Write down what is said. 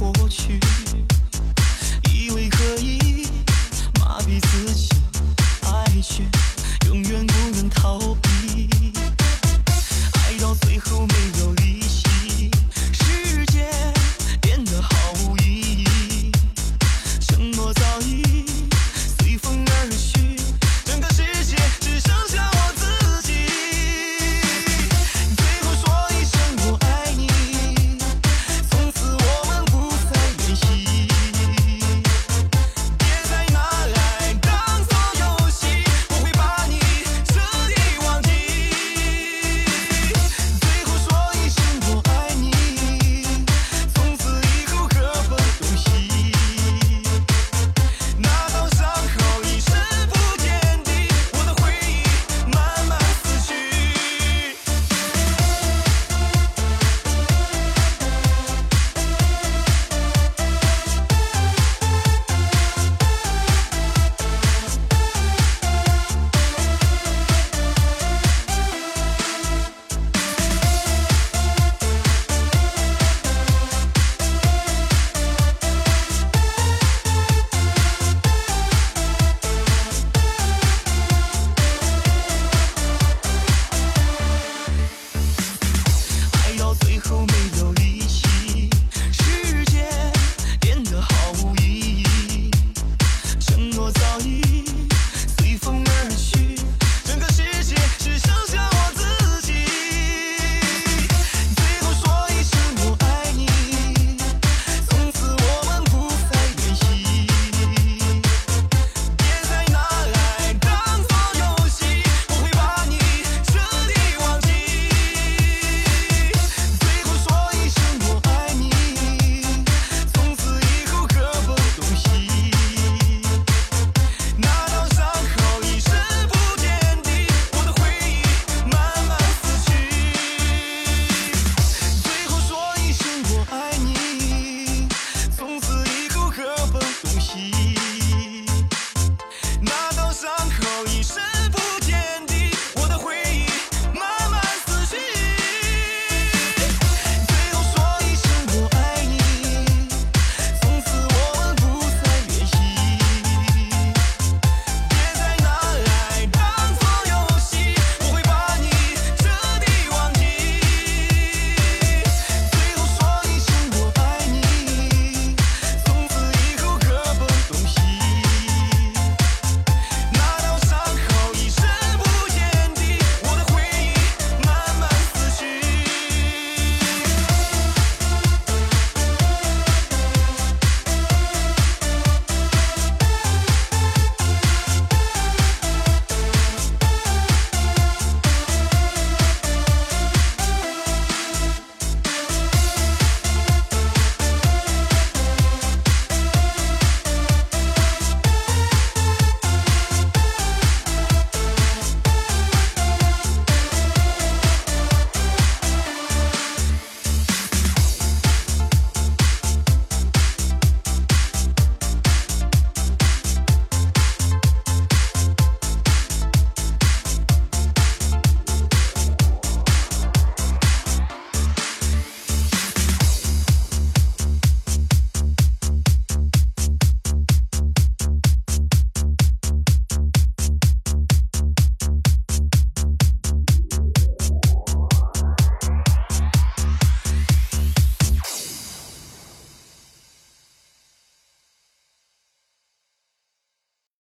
过去。以为可以麻痹自己爱却永远不能逃避。